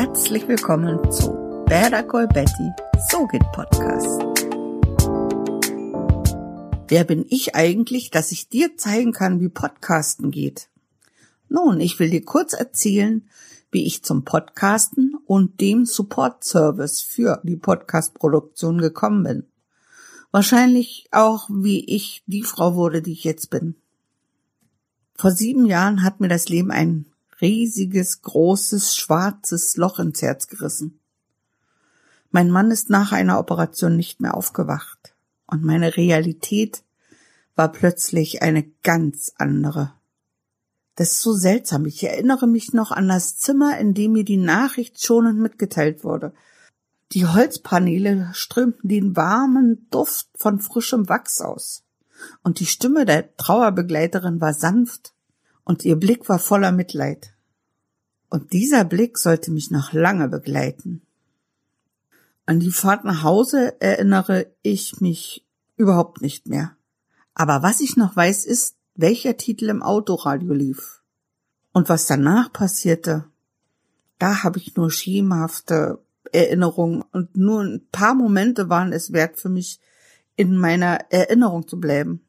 Herzlich willkommen zu Better Call Betty, So geht Podcast. Wer bin ich eigentlich, dass ich dir zeigen kann, wie Podcasten geht? Nun, ich will dir kurz erzählen, wie ich zum Podcasten und dem Support Service für die Podcast-Produktion gekommen bin. Wahrscheinlich auch, wie ich die Frau wurde, die ich jetzt bin. Vor sieben Jahren hat mir das Leben ein riesiges, großes, schwarzes Loch ins Herz gerissen. Mein Mann ist nach einer Operation nicht mehr aufgewacht und meine Realität war plötzlich eine ganz andere. Das ist so seltsam. Ich erinnere mich noch an das Zimmer, in dem mir die Nachricht schonend mitgeteilt wurde. Die Holzpaneele strömten den warmen Duft von frischem Wachs aus und die Stimme der Trauerbegleiterin war sanft und ihr Blick war voller Mitleid. Und dieser Blick sollte mich noch lange begleiten. An die Fahrt nach Hause erinnere ich mich überhaupt nicht mehr. Aber was ich noch weiß, ist, welcher Titel im Autoradio lief. Und was danach passierte, da habe ich nur schemhafte Erinnerungen und nur ein paar Momente waren es wert für mich, in meiner Erinnerung zu bleiben.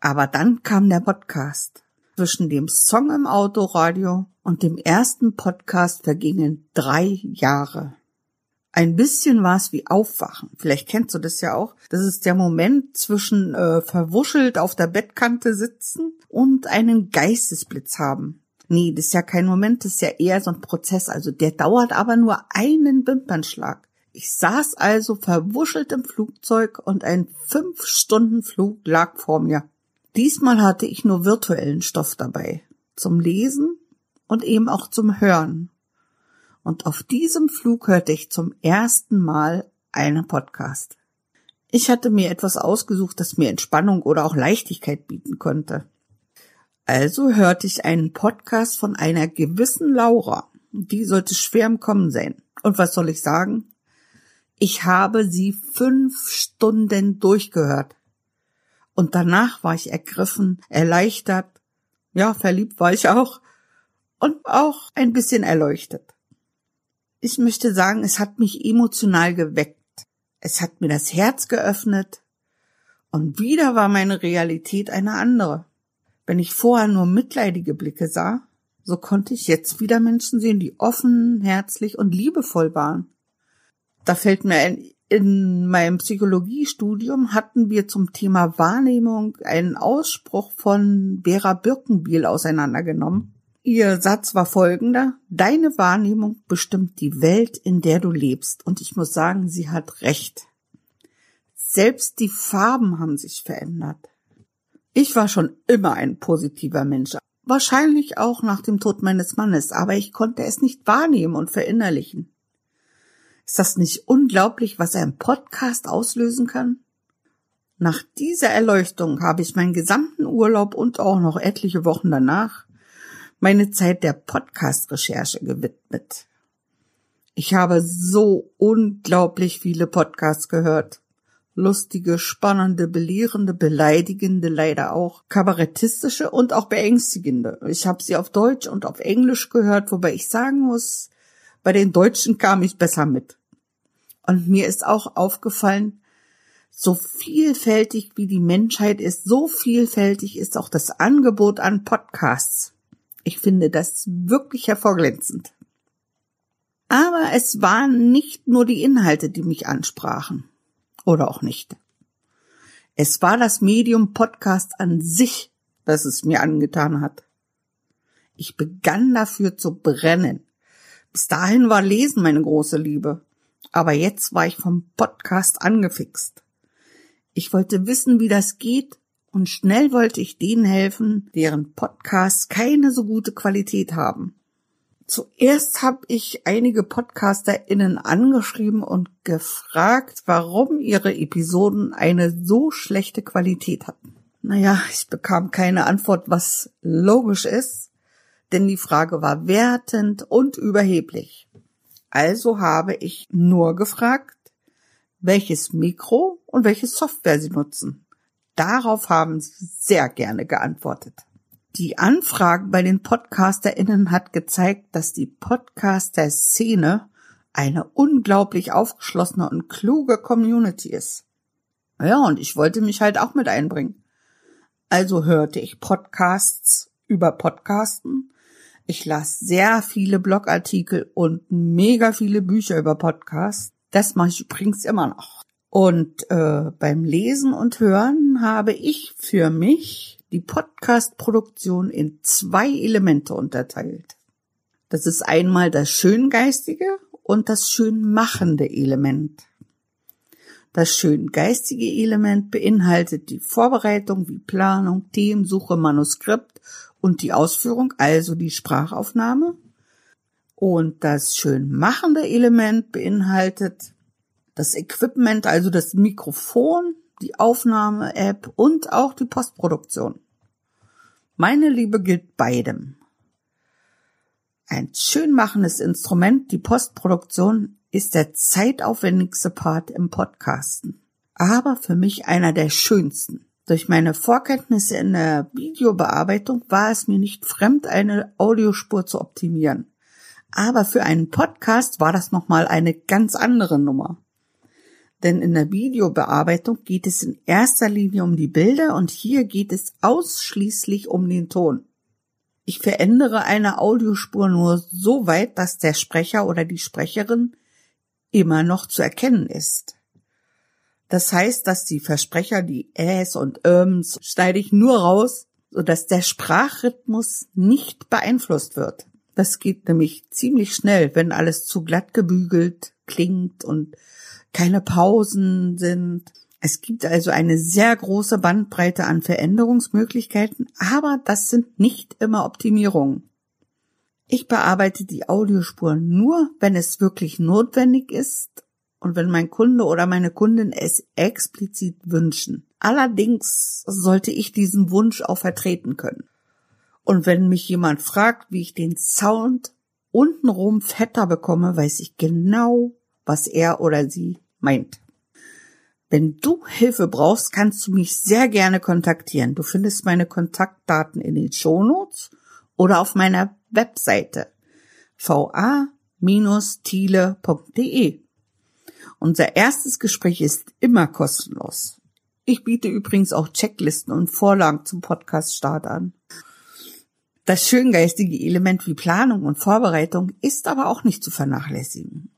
Aber dann kam der Podcast. Zwischen dem Song im Autoradio und dem ersten Podcast vergingen drei Jahre. Ein bisschen war es wie Aufwachen. Vielleicht kennst du das ja auch. Das ist der Moment zwischen äh, verwuschelt auf der Bettkante sitzen und einen Geistesblitz haben. Nee, das ist ja kein Moment, das ist ja eher so ein Prozess. Also der dauert aber nur einen Wimpernschlag. Ich saß also verwuschelt im Flugzeug und ein Fünf-Stunden-Flug lag vor mir. Diesmal hatte ich nur virtuellen Stoff dabei. Zum Lesen und eben auch zum Hören. Und auf diesem Flug hörte ich zum ersten Mal einen Podcast. Ich hatte mir etwas ausgesucht, das mir Entspannung oder auch Leichtigkeit bieten konnte. Also hörte ich einen Podcast von einer gewissen Laura. Die sollte schwer im Kommen sein. Und was soll ich sagen? Ich habe sie fünf Stunden durchgehört. Und danach war ich ergriffen, erleichtert, ja, verliebt war ich auch und auch ein bisschen erleuchtet. Ich möchte sagen, es hat mich emotional geweckt. Es hat mir das Herz geöffnet und wieder war meine Realität eine andere. Wenn ich vorher nur mitleidige Blicke sah, so konnte ich jetzt wieder Menschen sehen, die offen, herzlich und liebevoll waren. Da fällt mir ein in meinem Psychologiestudium hatten wir zum Thema Wahrnehmung einen Ausspruch von Vera Birkenbiel auseinandergenommen. Ihr Satz war folgender. Deine Wahrnehmung bestimmt die Welt, in der du lebst. Und ich muss sagen, sie hat recht. Selbst die Farben haben sich verändert. Ich war schon immer ein positiver Mensch. Wahrscheinlich auch nach dem Tod meines Mannes, aber ich konnte es nicht wahrnehmen und verinnerlichen. Ist das nicht unglaublich, was ein Podcast auslösen kann? Nach dieser Erleuchtung habe ich meinen gesamten Urlaub und auch noch etliche Wochen danach meine Zeit der Podcast-Recherche gewidmet. Ich habe so unglaublich viele Podcasts gehört. Lustige, spannende, belehrende, beleidigende, leider auch kabarettistische und auch beängstigende. Ich habe sie auf Deutsch und auf Englisch gehört, wobei ich sagen muss, bei den Deutschen kam ich besser mit. Und mir ist auch aufgefallen, so vielfältig wie die Menschheit ist, so vielfältig ist auch das Angebot an Podcasts. Ich finde das wirklich hervorglänzend. Aber es waren nicht nur die Inhalte, die mich ansprachen. Oder auch nicht. Es war das Medium Podcast an sich, das es mir angetan hat. Ich begann dafür zu brennen. Bis dahin war Lesen meine große Liebe. Aber jetzt war ich vom Podcast angefixt. Ich wollte wissen, wie das geht, und schnell wollte ich denen helfen, deren Podcasts keine so gute Qualität haben. Zuerst habe ich einige PodcasterInnen angeschrieben und gefragt, warum ihre Episoden eine so schlechte Qualität hatten. Naja, ich bekam keine Antwort, was logisch ist, denn die Frage war wertend und überheblich. Also habe ich nur gefragt, welches Mikro und welche Software sie nutzen. Darauf haben sie sehr gerne geantwortet. Die Anfrage bei den PodcasterInnen hat gezeigt, dass die Podcaster-Szene eine unglaublich aufgeschlossene und kluge Community ist. Ja, und ich wollte mich halt auch mit einbringen. Also hörte ich Podcasts über Podcasten. Ich las sehr viele Blogartikel und mega viele Bücher über Podcasts. Das mache ich übrigens immer noch. Und äh, beim Lesen und Hören habe ich für mich die Podcast-Produktion in zwei Elemente unterteilt. Das ist einmal das Schöngeistige und das Schönmachende Element. Das schöngeistige Element beinhaltet die Vorbereitung wie Planung, Themensuche, Manuskript und die Ausführung, also die Sprachaufnahme. Und das schönmachende Element beinhaltet das Equipment, also das Mikrofon, die Aufnahme-App und auch die Postproduktion. Meine Liebe gilt beidem. Ein schön machendes Instrument, die Postproduktion, ist der zeitaufwendigste Part im Podcasten. Aber für mich einer der schönsten. Durch meine Vorkenntnisse in der Videobearbeitung war es mir nicht fremd, eine Audiospur zu optimieren. Aber für einen Podcast war das nochmal eine ganz andere Nummer. Denn in der Videobearbeitung geht es in erster Linie um die Bilder und hier geht es ausschließlich um den Ton. Ich verändere eine Audiospur nur so weit, dass der Sprecher oder die Sprecherin immer noch zu erkennen ist. Das heißt, dass die Versprecher, die Äs und Öms, schneide ich nur raus, sodass der Sprachrhythmus nicht beeinflusst wird. Das geht nämlich ziemlich schnell, wenn alles zu glatt gebügelt klingt und keine Pausen sind. Es gibt also eine sehr große Bandbreite an Veränderungsmöglichkeiten, aber das sind nicht immer Optimierungen. Ich bearbeite die Audiospuren nur, wenn es wirklich notwendig ist und wenn mein Kunde oder meine Kundin es explizit wünschen. Allerdings sollte ich diesen Wunsch auch vertreten können. Und wenn mich jemand fragt, wie ich den Sound untenrum fetter bekomme, weiß ich genau, was er oder sie meint. Wenn du Hilfe brauchst, kannst du mich sehr gerne kontaktieren. Du findest meine Kontaktdaten in den Shownotes oder auf meiner Webseite va-thiele.de. Unser erstes Gespräch ist immer kostenlos. Ich biete übrigens auch Checklisten und Vorlagen zum Podcast-Start an. Das schöngeistige Element wie Planung und Vorbereitung ist aber auch nicht zu vernachlässigen.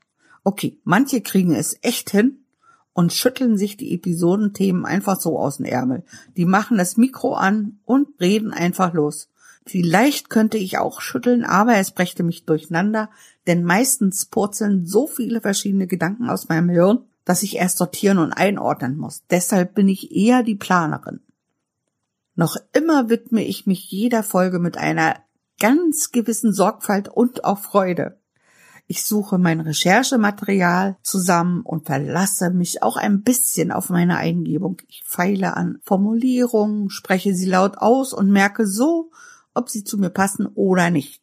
Okay, manche kriegen es echt hin und schütteln sich die Episodenthemen einfach so aus dem Ärmel. Die machen das Mikro an und reden einfach los. Vielleicht könnte ich auch schütteln, aber es brächte mich durcheinander, denn meistens purzeln so viele verschiedene Gedanken aus meinem Hirn, dass ich erst sortieren und einordnen muss. Deshalb bin ich eher die Planerin. Noch immer widme ich mich jeder Folge mit einer ganz gewissen Sorgfalt und auch Freude. Ich suche mein Recherchematerial zusammen und verlasse mich auch ein bisschen auf meine Eingebung. Ich feile an Formulierungen, spreche sie laut aus und merke so, ob sie zu mir passen oder nicht.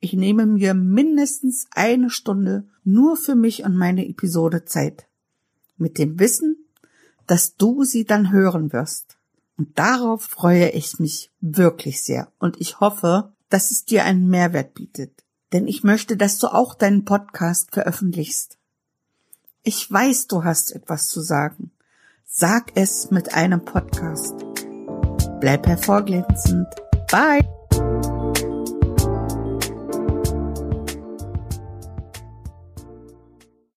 Ich nehme mir mindestens eine Stunde nur für mich und meine Episode Zeit. Mit dem Wissen, dass du sie dann hören wirst. Und darauf freue ich mich wirklich sehr. Und ich hoffe, dass es dir einen Mehrwert bietet denn ich möchte, dass du auch deinen Podcast veröffentlichst. Ich weiß, du hast etwas zu sagen. Sag es mit einem Podcast. Bleib hervorglänzend. Bye.